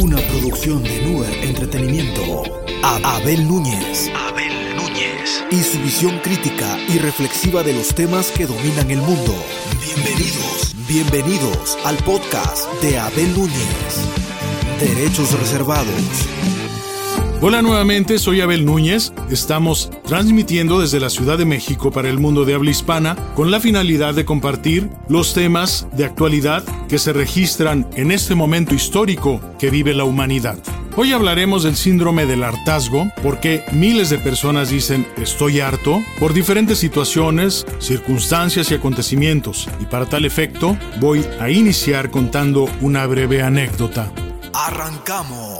Una producción de Nuer Entretenimiento. A- Abel Núñez. Abel Núñez. Y su visión crítica y reflexiva de los temas que dominan el mundo. Bienvenidos. Bienvenidos al podcast de Abel Núñez. Derechos reservados. Hola nuevamente, soy Abel Núñez. Estamos transmitiendo desde la Ciudad de México para el mundo de habla hispana con la finalidad de compartir los temas de actualidad que se registran en este momento histórico que vive la humanidad. Hoy hablaremos del síndrome del hartazgo, porque miles de personas dicen estoy harto por diferentes situaciones, circunstancias y acontecimientos. Y para tal efecto, voy a iniciar contando una breve anécdota. Arrancamos.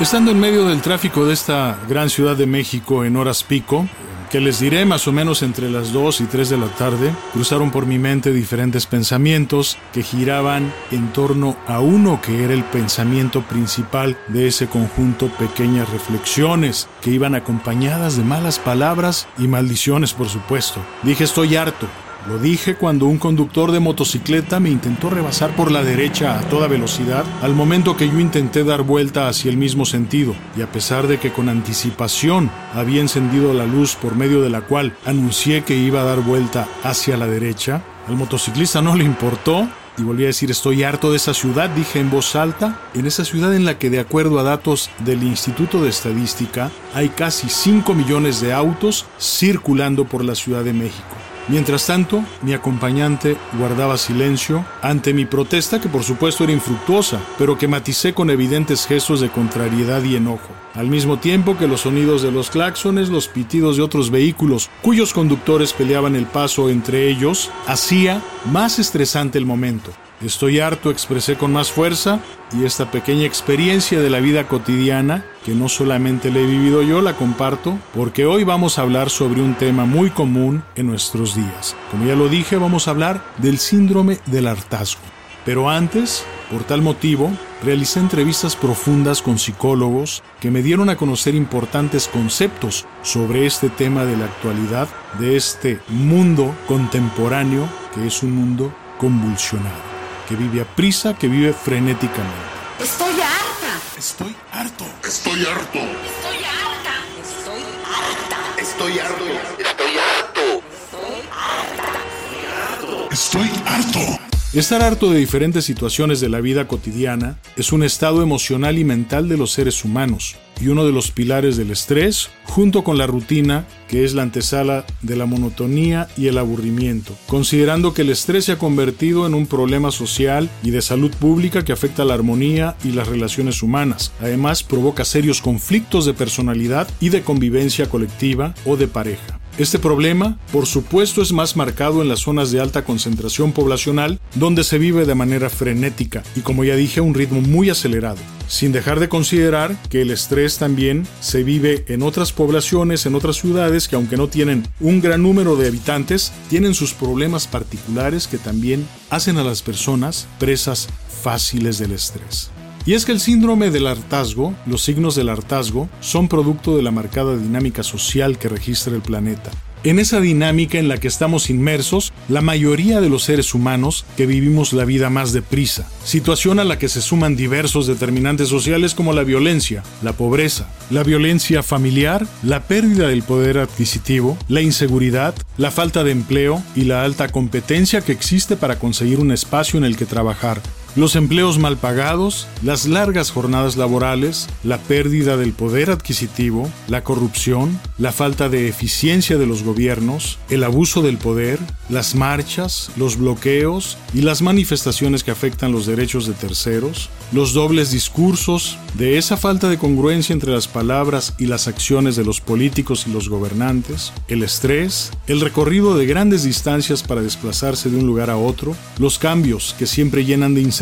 Estando en medio del tráfico de esta gran ciudad de México en horas pico, que les diré más o menos entre las 2 y 3 de la tarde, cruzaron por mi mente diferentes pensamientos que giraban en torno a uno que era el pensamiento principal de ese conjunto pequeñas reflexiones que iban acompañadas de malas palabras y maldiciones por supuesto. Dije estoy harto, lo dije cuando un conductor de motocicleta me intentó rebasar por la derecha a toda velocidad al momento que yo intenté dar vuelta hacia el mismo sentido y a pesar de que con anticipación había encendido la luz por medio de la cual anuncié que iba a dar vuelta hacia la derecha, al motociclista no le importó y volví a decir estoy harto de esa ciudad, dije en voz alta, en esa ciudad en la que de acuerdo a datos del Instituto de Estadística hay casi 5 millones de autos circulando por la Ciudad de México. Mientras tanto, mi acompañante guardaba silencio ante mi protesta que por supuesto era infructuosa, pero que maticé con evidentes gestos de contrariedad y enojo, al mismo tiempo que los sonidos de los claxones, los pitidos de otros vehículos cuyos conductores peleaban el paso entre ellos, hacía más estresante el momento. Estoy harto, expresé con más fuerza, y esta pequeña experiencia de la vida cotidiana, que no solamente la he vivido yo, la comparto, porque hoy vamos a hablar sobre un tema muy común en nuestros días. Como ya lo dije, vamos a hablar del síndrome del hartazgo. Pero antes, por tal motivo, realicé entrevistas profundas con psicólogos que me dieron a conocer importantes conceptos sobre este tema de la actualidad, de este mundo contemporáneo que es un mundo convulsionado que vive a prisa, que vive frenéticamente. Estoy harta. Estoy harto. Estoy harto. Estoy harta. Estoy harta. Estoy harto. Estoy harto. Estoy harto. Estar harto de diferentes situaciones de la vida cotidiana es un estado emocional y mental de los seres humanos y uno de los pilares del estrés, junto con la rutina, que es la antesala de la monotonía y el aburrimiento, considerando que el estrés se ha convertido en un problema social y de salud pública que afecta la armonía y las relaciones humanas. Además, provoca serios conflictos de personalidad y de convivencia colectiva o de pareja. Este problema, por supuesto, es más marcado en las zonas de alta concentración poblacional, donde se vive de manera frenética y, como ya dije, a un ritmo muy acelerado, sin dejar de considerar que el estrés también se vive en otras poblaciones, en otras ciudades que aunque no tienen un gran número de habitantes, tienen sus problemas particulares que también hacen a las personas presas fáciles del estrés. Y es que el síndrome del hartazgo, los signos del hartazgo, son producto de la marcada dinámica social que registra el planeta. En esa dinámica en la que estamos inmersos, la mayoría de los seres humanos que vivimos la vida más deprisa, situación a la que se suman diversos determinantes sociales como la violencia, la pobreza, la violencia familiar, la pérdida del poder adquisitivo, la inseguridad, la falta de empleo y la alta competencia que existe para conseguir un espacio en el que trabajar, los empleos mal pagados, las largas jornadas laborales, la pérdida del poder adquisitivo, la corrupción, la falta de eficiencia de los gobiernos, el abuso del poder, las marchas, los bloqueos y las manifestaciones que afectan los derechos de terceros, los dobles discursos, de esa falta de congruencia entre las palabras y las acciones de los políticos y los gobernantes, el estrés, el recorrido de grandes distancias para desplazarse de un lugar a otro, los cambios que siempre llenan de incertidumbre,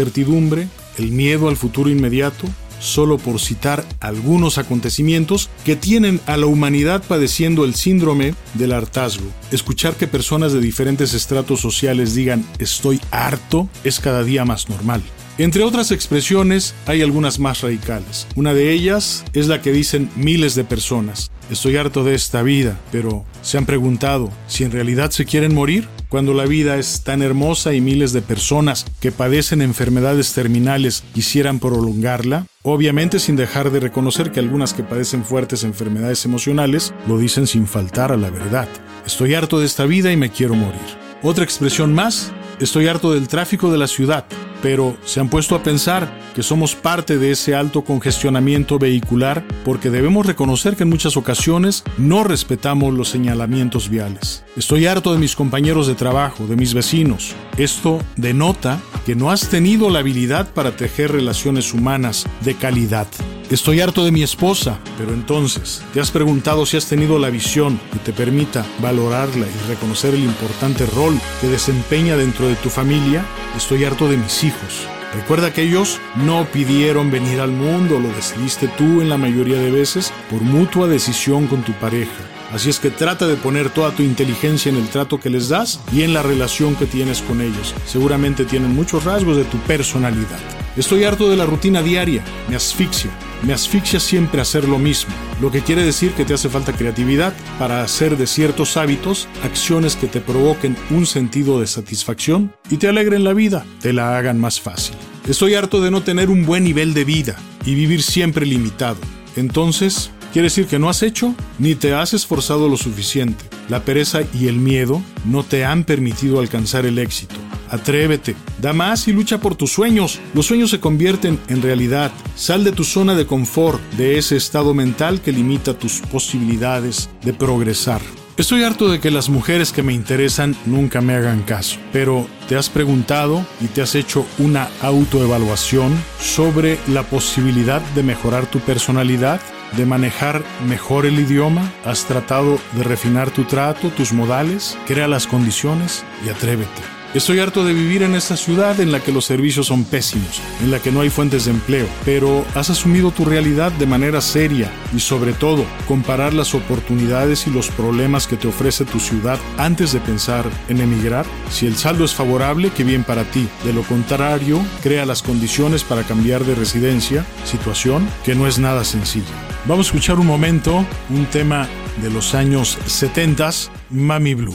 el miedo al futuro inmediato, solo por citar algunos acontecimientos que tienen a la humanidad padeciendo el síndrome del hartazgo. Escuchar que personas de diferentes estratos sociales digan estoy harto es cada día más normal. Entre otras expresiones hay algunas más radicales. Una de ellas es la que dicen miles de personas. Estoy harto de esta vida, pero ¿se han preguntado si en realidad se quieren morir? Cuando la vida es tan hermosa y miles de personas que padecen enfermedades terminales quisieran prolongarla? Obviamente sin dejar de reconocer que algunas que padecen fuertes enfermedades emocionales lo dicen sin faltar a la verdad. Estoy harto de esta vida y me quiero morir. Otra expresión más, estoy harto del tráfico de la ciudad, pero se han puesto a pensar que somos parte de ese alto congestionamiento vehicular porque debemos reconocer que en muchas ocasiones no respetamos los señalamientos viales. Estoy harto de mis compañeros de trabajo, de mis vecinos. Esto denota que no has tenido la habilidad para tejer relaciones humanas de calidad. Estoy harto de mi esposa, pero entonces, ¿te has preguntado si has tenido la visión que te permita valorarla y reconocer el importante rol que desempeña dentro de tu familia? Estoy harto de mis hijos. Recuerda que ellos no pidieron venir al mundo, lo decidiste tú en la mayoría de veces por mutua decisión con tu pareja. Así es que trata de poner toda tu inteligencia en el trato que les das y en la relación que tienes con ellos. Seguramente tienen muchos rasgos de tu personalidad. Estoy harto de la rutina diaria, me asfixia. Me asfixia siempre hacer lo mismo, lo que quiere decir que te hace falta creatividad para hacer de ciertos hábitos acciones que te provoquen un sentido de satisfacción y te alegren la vida, te la hagan más fácil. Estoy harto de no tener un buen nivel de vida y vivir siempre limitado. Entonces, quiere decir que no has hecho ni te has esforzado lo suficiente. La pereza y el miedo no te han permitido alcanzar el éxito. Atrévete, da más y lucha por tus sueños. Los sueños se convierten en realidad. Sal de tu zona de confort, de ese estado mental que limita tus posibilidades de progresar. Estoy harto de que las mujeres que me interesan nunca me hagan caso, pero ¿te has preguntado y te has hecho una autoevaluación sobre la posibilidad de mejorar tu personalidad? ¿De manejar mejor el idioma? ¿Has tratado de refinar tu trato, tus modales? Crea las condiciones y atrévete. Estoy harto de vivir en esta ciudad en la que los servicios son pésimos, en la que no hay fuentes de empleo, pero has asumido tu realidad de manera seria y sobre todo comparar las oportunidades y los problemas que te ofrece tu ciudad antes de pensar en emigrar. Si el saldo es favorable, qué bien para ti. De lo contrario, crea las condiciones para cambiar de residencia, situación que no es nada sencilla. Vamos a escuchar un momento un tema de los años 70, Mami Blue.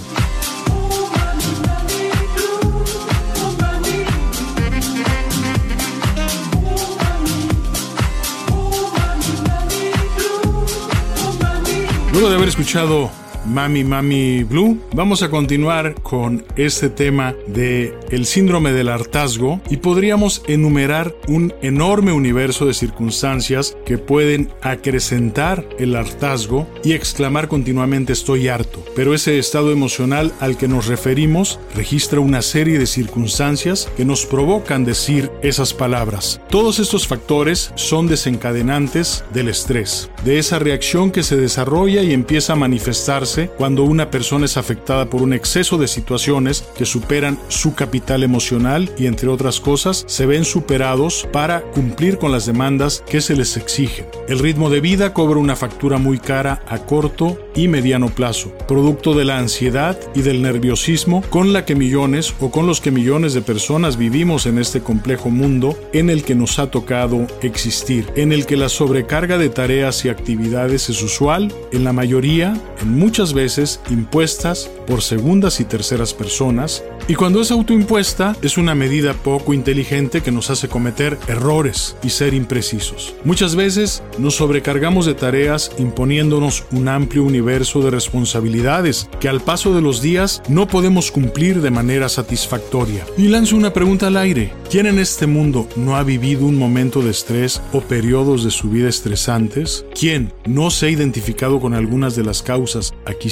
Luego de haber escuchado Mami Mami Blue, vamos a continuar con este tema de el síndrome del hartazgo y podríamos enumerar un enorme universo de circunstancias que pueden acrecentar el hartazgo y exclamar continuamente estoy harto. Pero ese estado emocional al que nos referimos registra una serie de circunstancias que nos provocan decir esas palabras. Todos estos factores son desencadenantes del estrés, de esa reacción que se desarrolla y empieza a manifestarse cuando una persona es afectada por un exceso de situaciones que superan su capital emocional y entre otras cosas se ven superados para cumplir con las demandas que se les exigen. El ritmo de vida cobra una factura muy cara a corto y mediano plazo, producto de la ansiedad y del nerviosismo con la que millones o con los que millones de personas vivimos en este complejo mundo en el que nos ha tocado existir, en el que la sobrecarga de tareas y actividades es usual, en la mayoría, en muchas veces impuestas por segundas y terceras personas, y cuando es autoimpuesta es una medida poco inteligente que nos hace cometer errores y ser imprecisos. Muchas veces nos sobrecargamos de tareas imponiéndonos un amplio universo de responsabilidades que al paso de los días no podemos cumplir de manera satisfactoria. Y lanzo una pregunta al aire. ¿Quién en este mundo no ha vivido un momento de estrés o periodos de su vida estresantes? ¿Quién no se ha identificado con algunas de las causas aquí?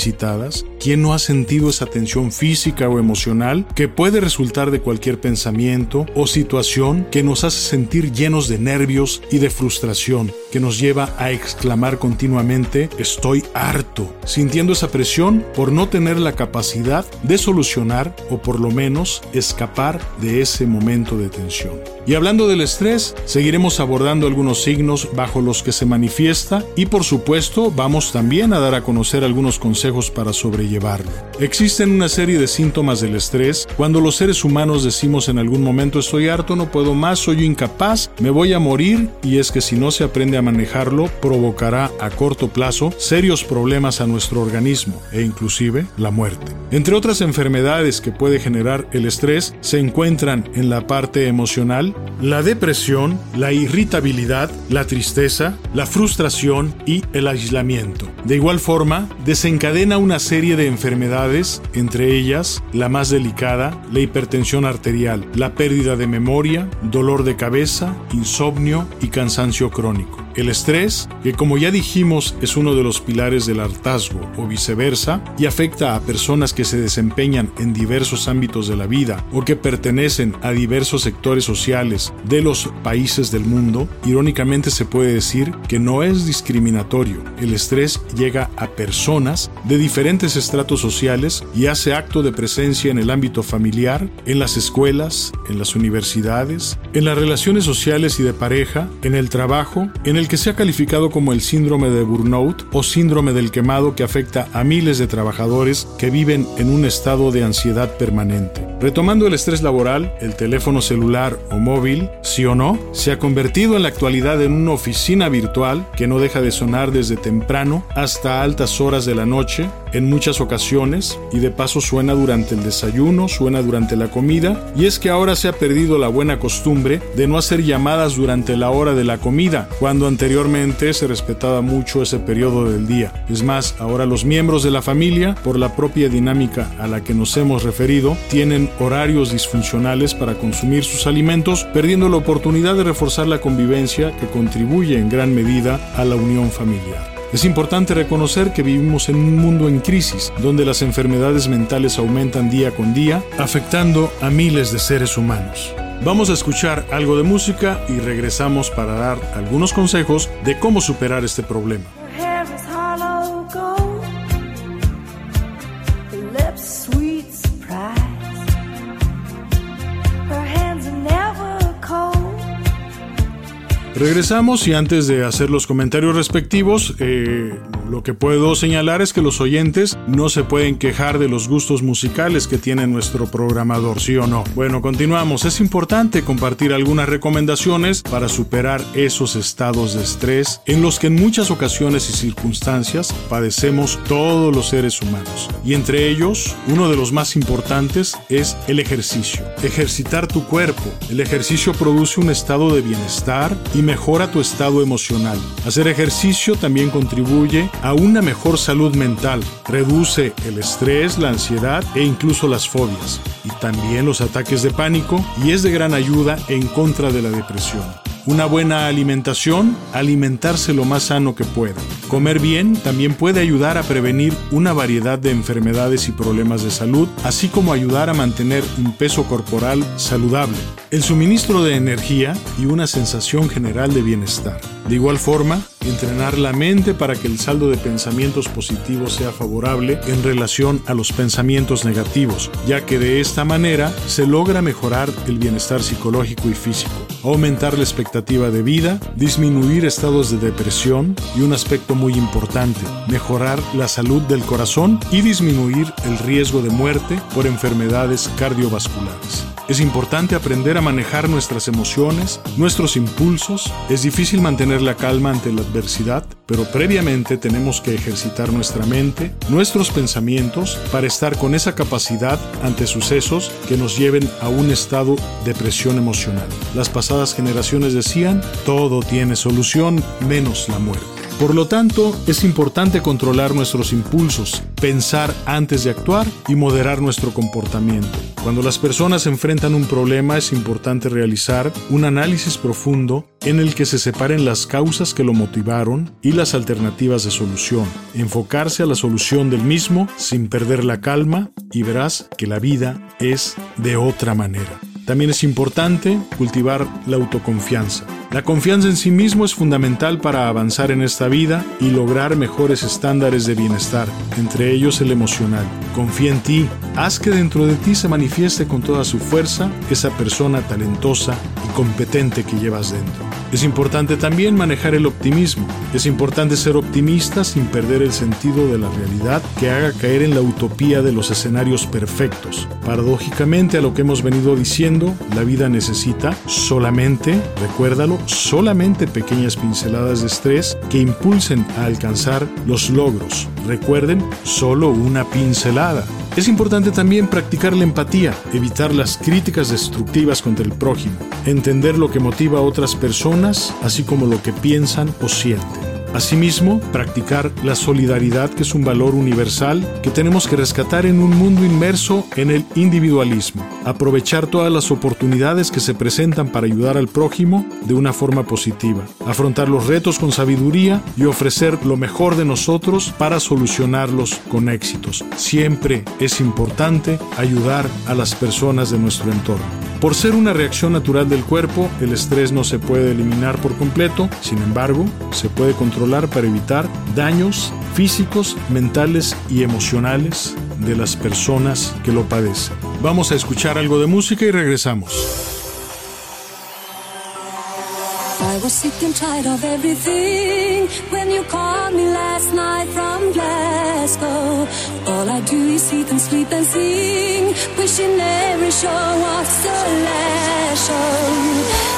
¿Quién no ha sentido esa tensión física o emocional que puede resultar de cualquier pensamiento o situación que nos hace sentir llenos de nervios y de frustración, que nos lleva a exclamar continuamente estoy harto, sintiendo esa presión por no tener la capacidad de solucionar o por lo menos escapar de ese momento de tensión? Y hablando del estrés, seguiremos abordando algunos signos bajo los que se manifiesta y por supuesto vamos también a dar a conocer algunos consejos para sobrellevarlo. Existen una serie de síntomas del estrés cuando los seres humanos decimos en algún momento estoy harto, no puedo más, soy incapaz, me voy a morir y es que si no se aprende a manejarlo provocará a corto plazo serios problemas problemas a nuestro organismo e inclusive la muerte. Entre otras enfermedades que puede generar el estrés se encuentran en la parte emocional la depresión, la irritabilidad, la tristeza, la frustración y el aislamiento. De igual forma, desencadena una serie de enfermedades, entre ellas la más delicada, la hipertensión arterial, la pérdida de memoria, dolor de cabeza, insomnio y cansancio crónico. El estrés, que como ya dijimos es uno de los pilares del hartazgo o viceversa, y afecta a personas que se desempeñan en diversos ámbitos de la vida o que pertenecen a diversos sectores sociales de los países del mundo, irónicamente se puede decir que no es discriminatorio. El estrés llega a personas de diferentes estratos sociales y hace acto de presencia en el ámbito familiar, en las escuelas, en las universidades, en las relaciones sociales y de pareja, en el trabajo, en el el que se ha calificado como el síndrome de burnout o síndrome del quemado que afecta a miles de trabajadores que viven en un estado de ansiedad permanente. Retomando el estrés laboral, el teléfono celular o móvil, sí o no, se ha convertido en la actualidad en una oficina virtual que no deja de sonar desde temprano hasta altas horas de la noche en muchas ocasiones y de paso suena durante el desayuno, suena durante la comida y es que ahora se ha perdido la buena costumbre de no hacer llamadas durante la hora de la comida, cuando anteriormente se respetaba mucho ese periodo del día. Es más, ahora los miembros de la familia, por la propia dinámica a la que nos hemos referido, tienen horarios disfuncionales para consumir sus alimentos, perdiendo la oportunidad de reforzar la convivencia que contribuye en gran medida a la unión familiar. Es importante reconocer que vivimos en un mundo en crisis, donde las enfermedades mentales aumentan día con día, afectando a miles de seres humanos. Vamos a escuchar algo de música y regresamos para dar algunos consejos de cómo superar este problema. Regresamos y antes de hacer los comentarios respectivos, eh, lo que puedo señalar es que los oyentes no se pueden quejar de los gustos musicales que tiene nuestro programador, ¿sí o no? Bueno, continuamos. Es importante compartir algunas recomendaciones para superar esos estados de estrés en los que en muchas ocasiones y circunstancias padecemos todos los seres humanos. Y entre ellos, uno de los más importantes es el ejercicio. Ejercitar tu cuerpo. El ejercicio produce un estado de bienestar y mejora tu estado emocional. Hacer ejercicio también contribuye a una mejor salud mental, reduce el estrés, la ansiedad e incluso las fobias, y también los ataques de pánico y es de gran ayuda en contra de la depresión. Una buena alimentación, alimentarse lo más sano que pueda. Comer bien también puede ayudar a prevenir una variedad de enfermedades y problemas de salud, así como ayudar a mantener un peso corporal saludable, el suministro de energía y una sensación general de bienestar. De igual forma, entrenar la mente para que el saldo de pensamientos positivos sea favorable en relación a los pensamientos negativos, ya que de esta manera se logra mejorar el bienestar psicológico y físico, aumentar la expectativa de vida, disminuir estados de depresión y un aspecto muy importante, mejorar la salud del corazón y disminuir el riesgo de muerte por enfermedades cardiovasculares. Es importante aprender a manejar nuestras emociones, nuestros impulsos. Es difícil mantener la calma ante la adversidad, pero previamente tenemos que ejercitar nuestra mente, nuestros pensamientos, para estar con esa capacidad ante sucesos que nos lleven a un estado de presión emocional. Las pasadas generaciones decían, todo tiene solución menos la muerte. Por lo tanto, es importante controlar nuestros impulsos, pensar antes de actuar y moderar nuestro comportamiento. Cuando las personas enfrentan un problema es importante realizar un análisis profundo en el que se separen las causas que lo motivaron y las alternativas de solución. Enfocarse a la solución del mismo sin perder la calma y verás que la vida es de otra manera. También es importante cultivar la autoconfianza. La confianza en sí mismo es fundamental para avanzar en esta vida y lograr mejores estándares de bienestar, entre ellos el emocional. Confía en ti, haz que dentro de ti se manifieste con toda su fuerza esa persona talentosa y competente que llevas dentro. Es importante también manejar el optimismo. Es importante ser optimista sin perder el sentido de la realidad que haga caer en la utopía de los escenarios perfectos. Paradójicamente a lo que hemos venido diciendo, la vida necesita solamente, recuérdalo, solamente pequeñas pinceladas de estrés que impulsen a alcanzar los logros. Recuerden, solo una pincelada. Es importante también practicar la empatía, evitar las críticas destructivas contra el prójimo, entender lo que motiva a otras personas, así como lo que piensan o sienten. Asimismo, practicar la solidaridad, que es un valor universal que tenemos que rescatar en un mundo inmerso en el individualismo. Aprovechar todas las oportunidades que se presentan para ayudar al prójimo de una forma positiva. Afrontar los retos con sabiduría y ofrecer lo mejor de nosotros para solucionarlos con éxitos. Siempre es importante ayudar a las personas de nuestro entorno. Por ser una reacción natural del cuerpo, el estrés no se puede eliminar por completo, sin embargo, se puede controlar para evitar daños físicos, mentales y emocionales de las personas que lo padecen. Vamos a escuchar algo de música y regresamos. I was sick and tired of everything when you called me last night from Glasgow. All I do is eat and sleep and sing, wishing every show was the last show.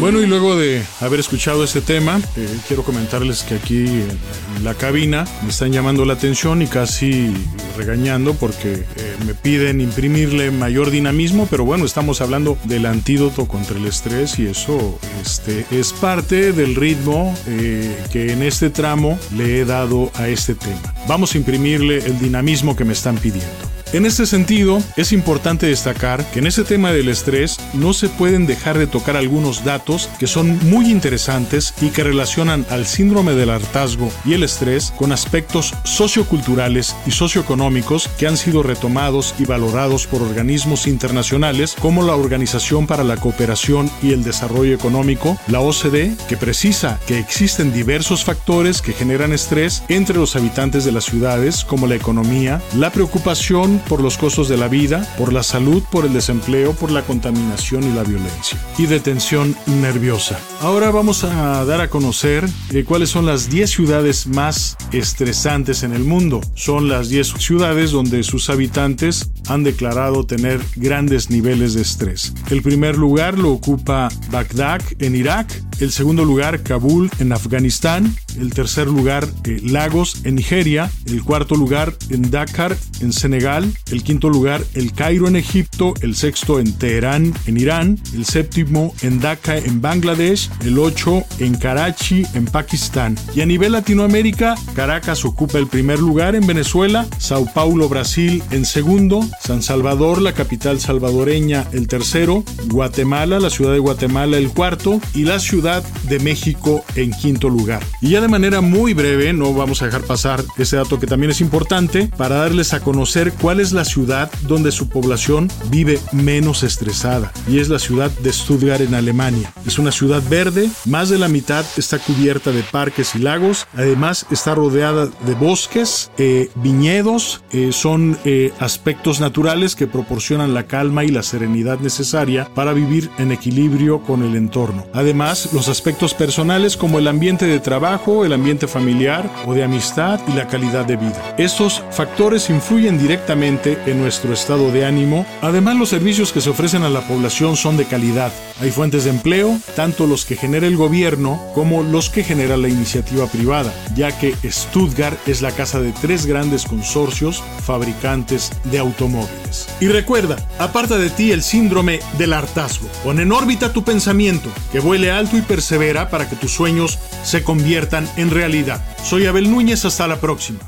Bueno, y luego de haber escuchado este tema, eh, quiero comentarles que aquí en, en la cabina me están llamando la atención y casi regañando porque eh, me piden imprimirle mayor dinamismo, pero bueno, estamos hablando del antídoto contra el estrés y eso este, es parte del ritmo eh, que en este tramo le he dado a este tema. Vamos a imprimirle el dinamismo que me están pidiendo. En este sentido, es importante destacar que en este tema del estrés no se pueden dejar de tocar algunos datos que son muy interesantes y que relacionan al síndrome del hartazgo y el estrés con aspectos socioculturales y socioeconómicos que han sido retomados y valorados por organismos internacionales como la Organización para la Cooperación y el Desarrollo Económico, la OCDE, que precisa que existen diversos factores que generan estrés entre los habitantes de las ciudades como la economía, la preocupación por los costos de la vida, por la salud, por el desempleo, por la contaminación y la violencia. Y de tensión nerviosa. Ahora vamos a dar a conocer eh, cuáles son las 10 ciudades más estresantes en el mundo. Son las 10 ciudades donde sus habitantes han declarado tener grandes niveles de estrés. El primer lugar lo ocupa Bagdad en Irak, el segundo lugar Kabul en Afganistán, el tercer lugar eh, Lagos en Nigeria, el cuarto lugar en Dakar en Senegal, el quinto lugar el Cairo en Egipto, el sexto en Teherán en Irán, el séptimo en Dhaka en Bangladesh, el ocho en Karachi en Pakistán. Y a nivel Latinoamérica, Caracas ocupa el primer lugar en Venezuela, Sao Paulo Brasil en segundo, San Salvador, la capital salvadoreña, el tercero, Guatemala, la ciudad de Guatemala el cuarto y la ciudad de México en quinto lugar. Y ya de manera muy breve, no vamos a dejar pasar ese dato que también es importante para darles a conocer cuál es la ciudad donde su población vive menos estresada y es la ciudad de Stuttgart en Alemania. Es una ciudad verde, más de la mitad está cubierta de parques y lagos, además está rodeada de bosques, eh, viñedos, eh, son eh, aspectos naturales que proporcionan la calma y la serenidad necesaria para vivir en equilibrio con el entorno. Además, los aspectos personales como el ambiente de trabajo, el ambiente familiar o de amistad y la calidad de vida. Estos factores influyen directamente en nuestro estado de ánimo. Además, los servicios que se ofrecen a la población son de calidad. Hay fuentes de empleo, tanto los que genera el gobierno como los que genera la iniciativa privada, ya que Stuttgart es la casa de tres grandes consorcios fabricantes de automóviles. Y recuerda, aparta de ti el síndrome del hartazgo. Pon en órbita tu pensamiento, que vuele alto y persevera para que tus sueños se conviertan en realidad. Soy Abel Núñez, hasta la próxima.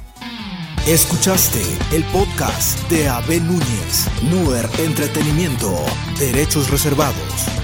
Escuchaste el podcast de Abel Núñez, Nuer Entretenimiento, Derechos Reservados.